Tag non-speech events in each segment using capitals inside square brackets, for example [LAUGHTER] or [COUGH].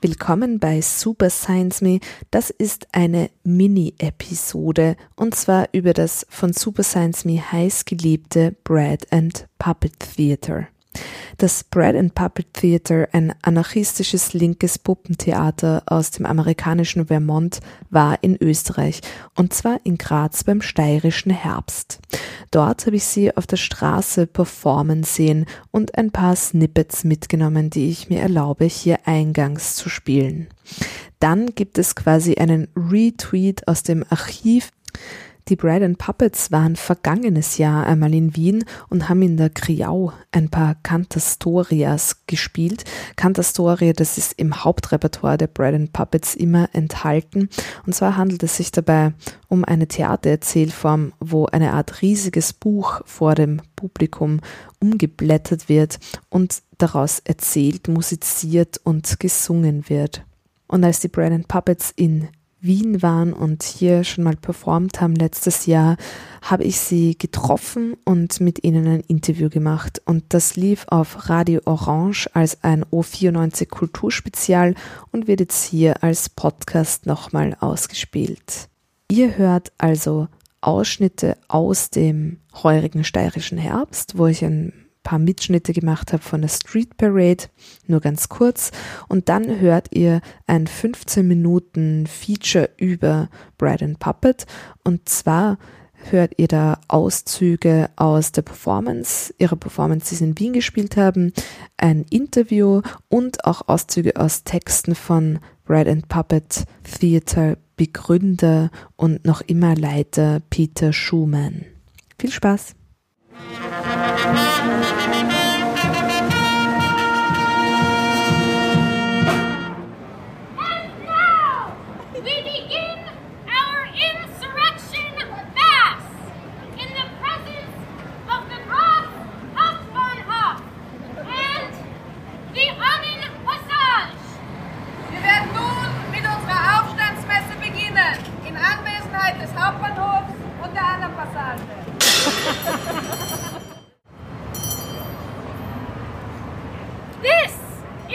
Willkommen bei Super Science Me. Das ist eine Mini-Episode und zwar über das von Super Science Me heiß geliebte Bread and Puppet Theater. Das Bread and Puppet Theater, ein anarchistisches linkes Puppentheater aus dem amerikanischen Vermont, war in Österreich und zwar in Graz beim steirischen Herbst. Dort habe ich sie auf der Straße performen sehen und ein paar Snippets mitgenommen, die ich mir erlaube, hier eingangs zu spielen. Dann gibt es quasi einen Retweet aus dem Archiv die Bread and Puppets waren vergangenes Jahr einmal in Wien und haben in der Kriau ein paar Cantastorias gespielt. Cantastoria, das ist im Hauptrepertoire der Bread and Puppets immer enthalten. Und zwar handelt es sich dabei um eine Theatererzählform, wo eine Art riesiges Buch vor dem Publikum umgeblättert wird und daraus erzählt, musiziert und gesungen wird. Und als die Bread and Puppets in Wien waren und hier schon mal performt haben letztes Jahr, habe ich sie getroffen und mit ihnen ein Interview gemacht. Und das lief auf Radio Orange als ein O94 Kulturspezial und wird jetzt hier als Podcast nochmal ausgespielt. Ihr hört also Ausschnitte aus dem heurigen steirischen Herbst, wo ich ein paar Mitschnitte gemacht habe von der Street Parade, nur ganz kurz. Und dann hört ihr ein 15 Minuten Feature über Brad and Puppet. Und zwar hört ihr da Auszüge aus der Performance, ihrer Performance, die sie in Wien gespielt haben, ein Interview und auch Auszüge aus Texten von Brad and Puppet Theater Begründer und noch immer Leiter Peter Schumann. Viel Spaß! Musik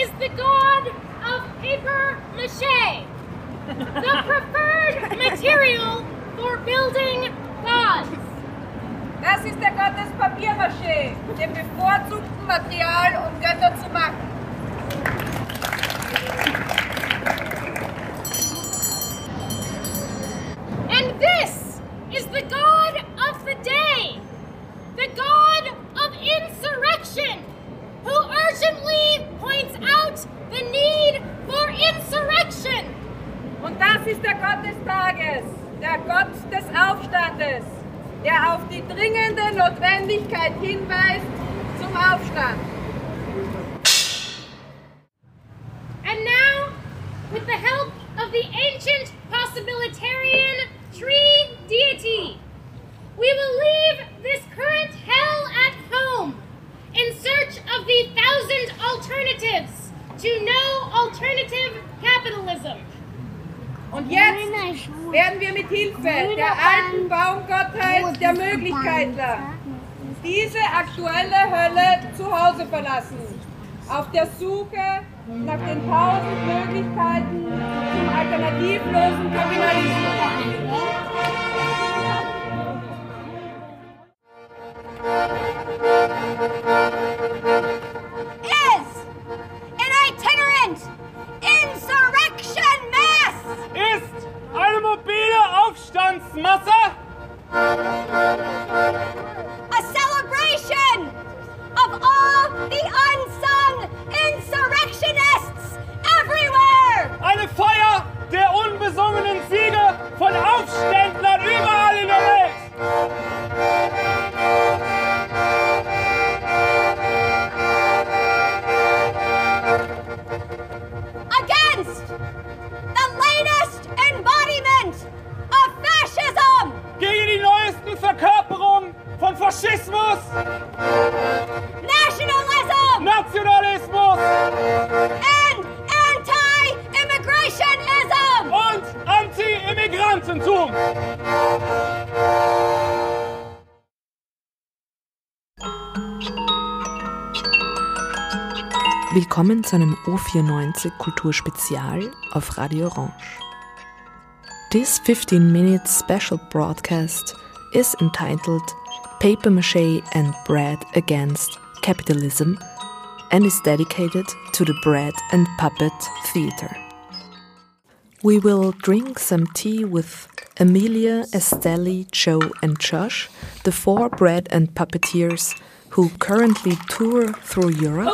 is the god of paper mache, the [LAUGHS] preferred material for building gods. Das ist der Gott des Papiermaché, dem bevorzugten Material, um Götter zu machen. ist der Gott des Tages, der Gott des Aufstandes, der auf die dringende Notwendigkeit hinweist zum Aufstand. Diese aktuelle Hölle zu Hause verlassen, auf der Suche nach den tausend Möglichkeiten zum alternativlosen Kapitalismus. Ist eine mobile Aufstandsmasse Thank you. Willkommen zu einem O94 Kulturspezial auf Radio Orange. This 15-minute special broadcast is entitled Paper Mache and Bread Against Capitalism and is dedicated to the Bread and Puppet Theatre. We will drink some tea with Amelia, Estelle, Joe, and Josh, the four bread and puppeteers who currently tour through Europe.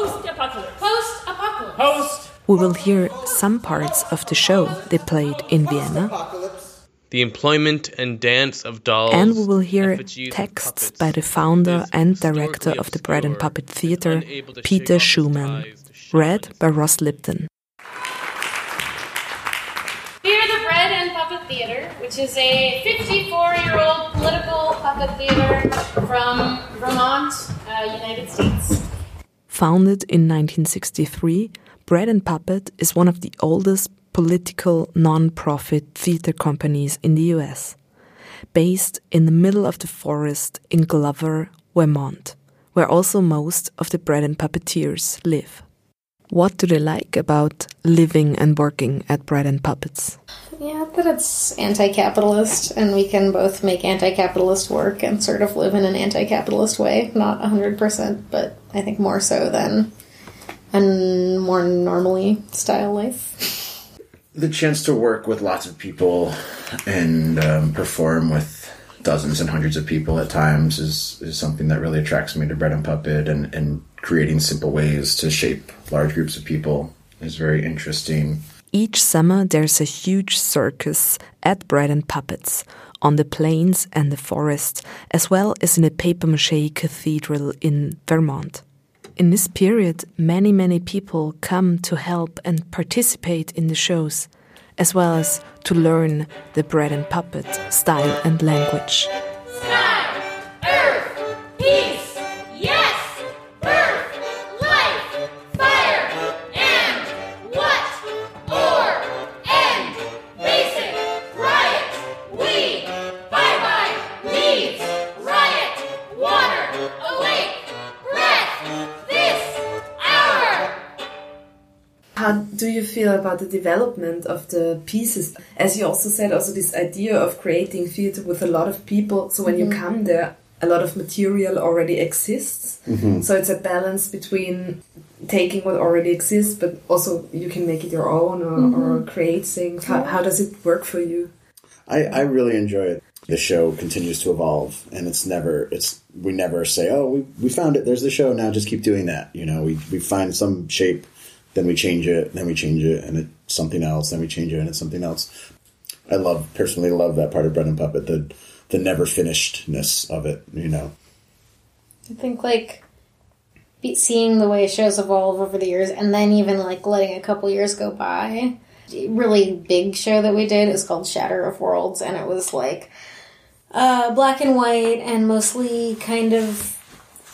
Post-apocalypse. Post-apocalypse. Post. We will hear some parts of the show they played in Vienna. The employment and dance of dolls. And we will hear texts by the founder and director of the Bread and Puppet Theatre, Peter shake off his Schumann. Read by Ross Lipton. We are the Bread and Puppet Theater, which is a 54-year-old political puppet theater from Vermont, uh, United States. Founded in 1963, Bread and Puppet is one of the oldest political non-profit theater companies in the US, based in the middle of the forest in Glover, Vermont, where also most of the Bread and Puppeteers live. What do they like about living and working at Bread and Puppets? Yeah, that it's anti capitalist, and we can both make anti capitalist work and sort of live in an anti capitalist way. Not 100%, but I think more so than a more normally style life. the chance to work with lots of people and um, perform with dozens and hundreds of people at times is, is something that really attracts me to Bread and Puppet and, and creating simple ways to shape large groups of people is very interesting. Each summer there's a huge circus at Bread and Puppets on the plains and the forest, as well as in a paper mache cathedral in Vermont. In this period, many, many people come to help and participate in the shows, as well as to learn the Bread and Puppet style and language. Sky, do you feel about the development of the pieces? As you also said, also this idea of creating theater with a lot of people. So when you mm-hmm. come there, a lot of material already exists. Mm-hmm. So it's a balance between taking what already exists, but also you can make it your own or, mm-hmm. or create things. How, how does it work for you? I, I really enjoy it. The show continues to evolve, and it's never it's we never say, "Oh, we, we found it. There's the show now. Just keep doing that." You know, we we find some shape, then we change it, then we change it, and it's something else. Then we change it, and it's something else. I love personally love that part of Bread and Puppet the the never finishedness of it. You know, I think, like, seeing the way shows evolve over the years, and then even, like, letting a couple years go by. Really big show that we did is called Shatter of Worlds, and it was, like, uh, black and white and mostly kind of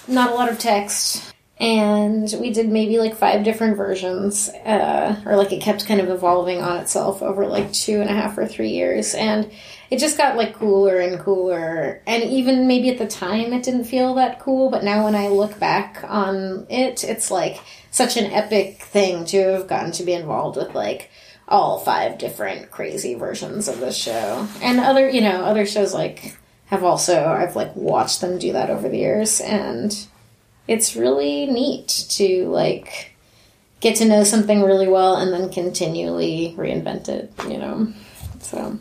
not a lot of text. And we did maybe like five different versions, uh, or like it kept kind of evolving on itself over like two and a half or three years. And it just got like cooler and cooler. And even maybe at the time it didn't feel that cool, but now when I look back on it, it's like such an epic thing to have gotten to be involved with like all five different crazy versions of this show. And other, you know, other shows like have also, I've like watched them do that over the years and it's really neat to like get to know something really well and then continually reinvent it, you know. So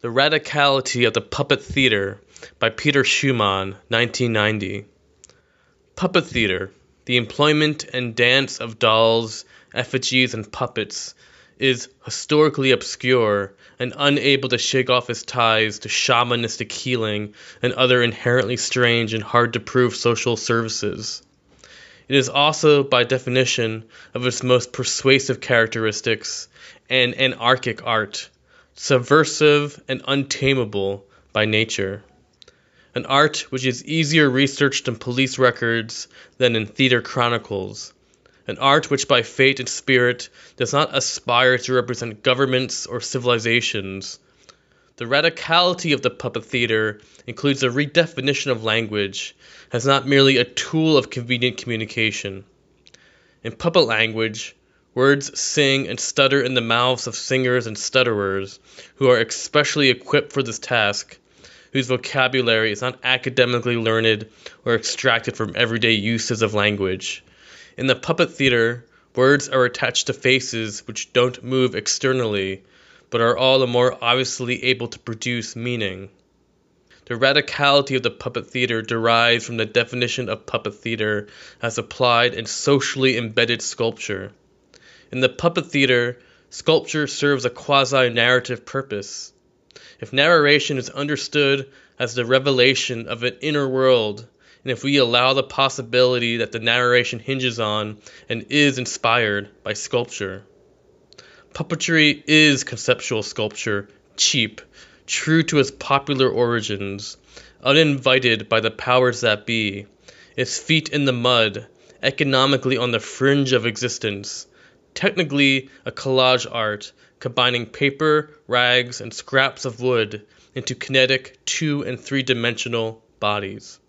The Radicality of the Puppet Theater by Peter Schumann, 1990. Puppet theater, the employment and dance of dolls, effigies, and puppets, is historically obscure and unable to shake off its ties to shamanistic healing and other inherently strange and hard to prove social services. It is also, by definition, of its most persuasive characteristics, an anarchic art, subversive and untamable by nature. An art which is easier researched in police records than in theater chronicles. An art which, by fate and spirit, does not aspire to represent governments or civilizations. The radicality of the puppet theater includes a redefinition of language as not merely a tool of convenient communication. In puppet language, words sing and stutter in the mouths of singers and stutterers who are especially equipped for this task, whose vocabulary is not academically learned or extracted from everyday uses of language. In the puppet theater, words are attached to faces which don't move externally, but are all the more obviously able to produce meaning. The radicality of the puppet theater derives from the definition of puppet theater as applied in socially embedded sculpture. In the puppet theater, sculpture serves a quasi narrative purpose. If narration is understood as the revelation of an inner world, and if we allow the possibility that the narration hinges on and is inspired by sculpture. Puppetry is conceptual sculpture, cheap, true to its popular origins, uninvited by the powers that be, its feet in the mud, economically on the fringe of existence, technically a collage art, combining paper, rags, and scraps of wood into kinetic two and three dimensional bodies.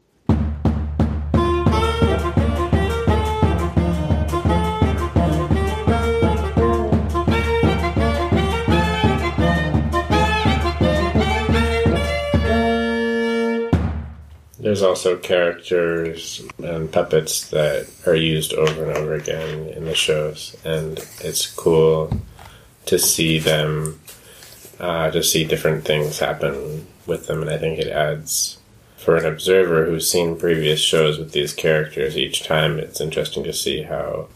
There's also characters and puppets that are used over and over again in the shows, and it's cool to see them, uh, to see different things happen with them, and I think it adds for an observer who's seen previous shows with these characters each time. It's interesting to see how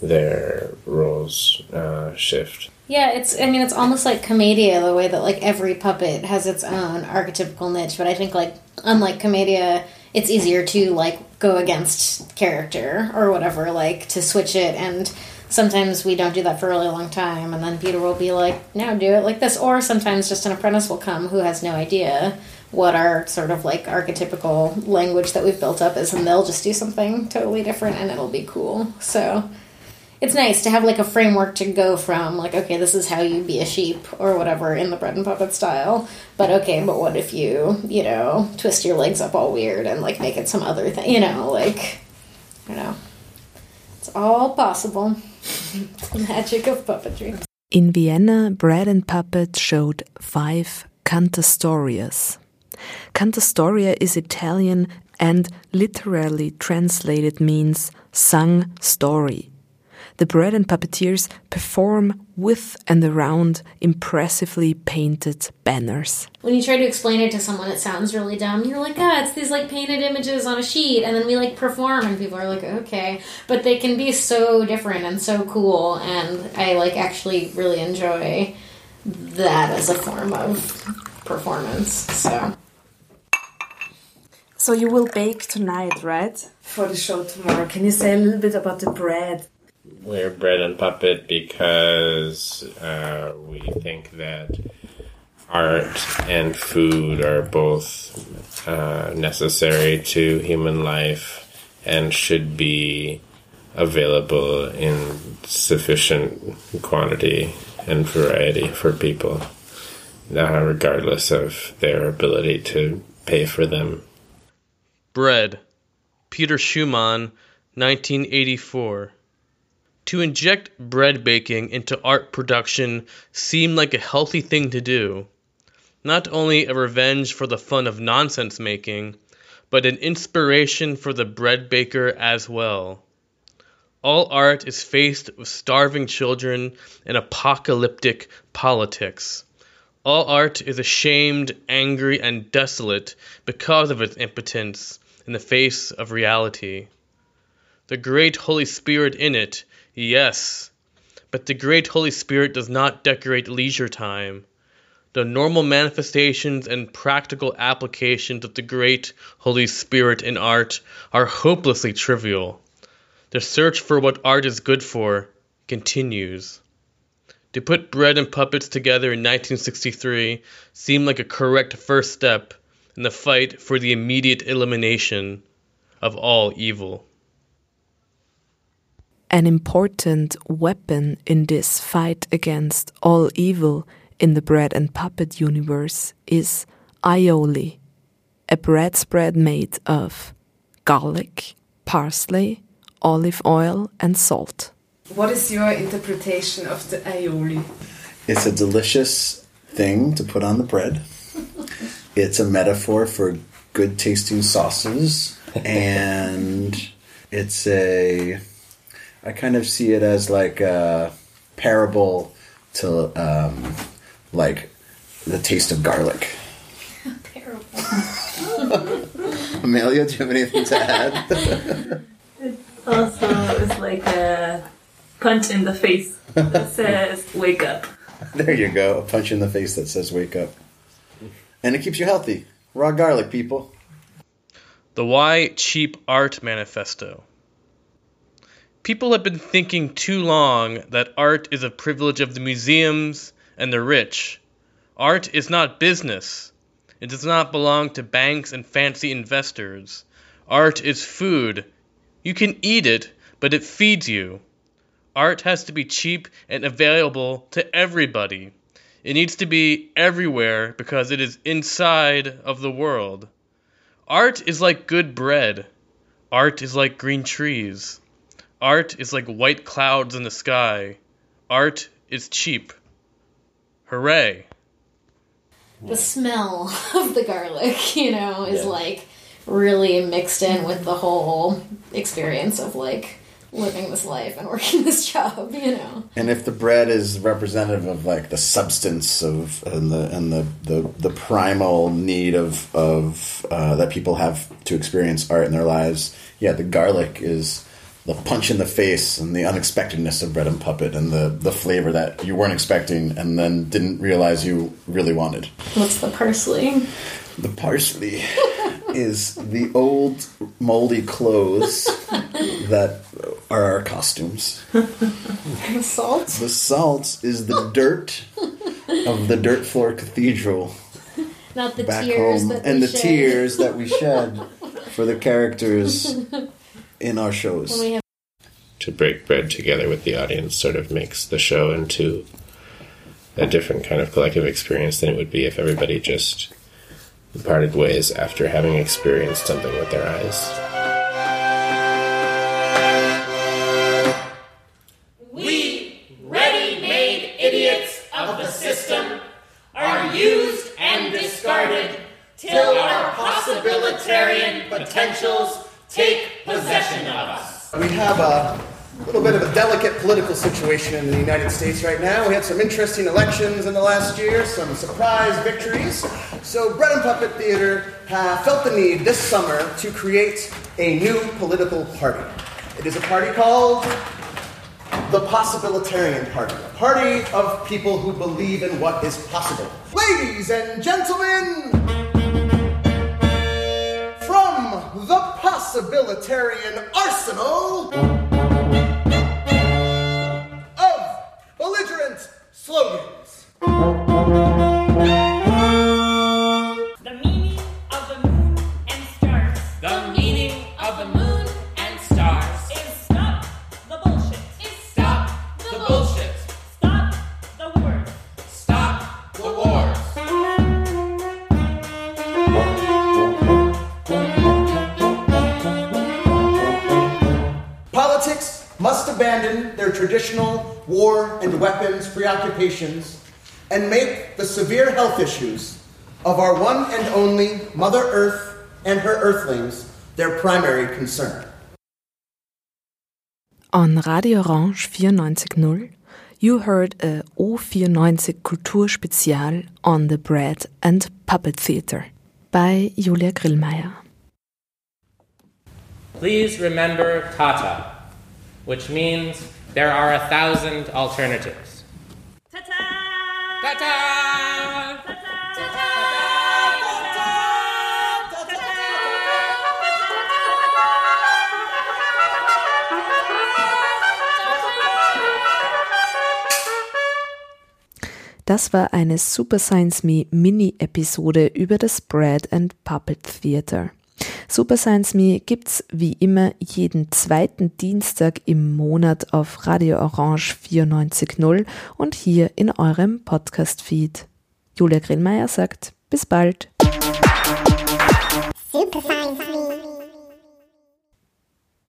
their roles uh, shift. Yeah, it's. I mean, it's almost like Commedia, the way that like every puppet has its own archetypical niche. But I think like unlike Commedia, it's easier to like go against character or whatever, like to switch it. And sometimes we don't do that for a really long time, and then Peter will be like, "Now do it like this," or sometimes just an apprentice will come who has no idea what our sort of like archetypical language that we've built up is, and they'll just do something totally different, and it'll be cool. So it's nice to have like a framework to go from like okay this is how you be a sheep or whatever in the bread and puppet style but okay but what if you you know twist your legs up all weird and like make it some other thing you know like you know. It's all possible. It's the magic of puppetry. In vienna bread and puppet showed five cantastorias. Cantastoria is italian and literally translated means sung story the bread and puppeteers perform with and around impressively painted banners. When you try to explain it to someone, it sounds really dumb. You're like, ah, it's these like painted images on a sheet, and then we like perform, and people are like, okay. But they can be so different and so cool, and I like actually really enjoy that as a form of performance. So. So you will bake tonight, right? For the show tomorrow. Can you say a little bit about the bread? We're bread and puppet because uh, we think that art and food are both uh, necessary to human life and should be available in sufficient quantity and variety for people, uh, regardless of their ability to pay for them. Bread. Peter Schumann, 1984. To inject bread baking into art production seemed like a healthy thing to do. Not only a revenge for the fun of nonsense making, but an inspiration for the bread baker as well. All art is faced with starving children and apocalyptic politics. All art is ashamed, angry, and desolate because of its impotence in the face of reality. The great Holy Spirit in it Yes, but the great Holy Spirit does not decorate leisure time. The normal manifestations and practical applications of the great Holy Spirit in art are hopelessly trivial. The search for what art is good for continues. To put bread and puppets together in 1963 seemed like a correct first step in the fight for the immediate elimination of all evil. An important weapon in this fight against all evil in the bread and puppet universe is aioli, a bread spread made of garlic, parsley, olive oil, and salt. What is your interpretation of the aioli? It's a delicious thing to put on the bread. It's a metaphor for good tasting sauces, and it's a. I kind of see it as like a parable to um, like the taste of garlic. Parable. [LAUGHS] Amelia, do you have anything to add? It also, it's like a punch in the face that [LAUGHS] says "wake up." there you go, a punch in the face that says "wake up," and it keeps you healthy. Raw garlic, people. The Why Cheap Art Manifesto. People have been thinking too long that art is a privilege of the museums and the rich. Art is not business. It does not belong to banks and fancy investors. Art is food. You can eat it, but it feeds you. Art has to be cheap and available to everybody. It needs to be everywhere because it is inside of the world. Art is like good bread. Art is like green trees. Art is like white clouds in the sky. Art is cheap. Hooray. the smell of the garlic, you know, is like really mixed in with the whole experience of like living this life and [LAUGHS] working this job, you know. And if the bread is representative of like the substance of and the and the the, the primal need of of uh, that people have to experience art in their lives, yeah, the garlic is the punch in the face and the unexpectedness of bread and puppet and the the flavor that you weren't expecting and then didn't realize you really wanted. What's the parsley? The parsley [LAUGHS] is the old moldy clothes [LAUGHS] that are our costumes. The salt? The salt is the dirt of the dirt floor cathedral Not the back tears home, that and we the shed tears that we shed [LAUGHS] for the characters in our when shows. we have to break bread together with the audience sort of makes the show into a different kind of collective experience than it would be if everybody just parted ways after having experienced something with their eyes. Delicate political situation in the United States right now. We had some interesting elections in the last year, some surprise victories. So, Bread and Puppet Theater uh, felt the need this summer to create a new political party. It is a party called the Possibilitarian Party, a party of people who believe in what is possible. Ladies and gentlemen, from the Possibilitarian Arsenal slogans. The meaning of the moon and stars. The meaning of the moon and stars is stop the bullshit. Is stop the bullshit. Stop the wars. Stop the wars. Politics must abandon their traditional war and weapons preoccupations and make the severe health issues of our one and only Mother Earth and her earthlings their primary concern. On Radio Orange 94.0, you heard a O94 Kulturspezial on the Bread and Puppet Theater bei Julia Grillmeier. Please remember Tata, which means there are a thousand alternatives. Das war eine Super Science Me Mini-Episode über das Bread and Puppet Theater. Super Science Me gibt's wie immer jeden zweiten Dienstag im Monat auf Radio Orange 94.0 und hier in eurem Podcast-Feed. Julia Grillmeier sagt, bis bald. Super Science Me.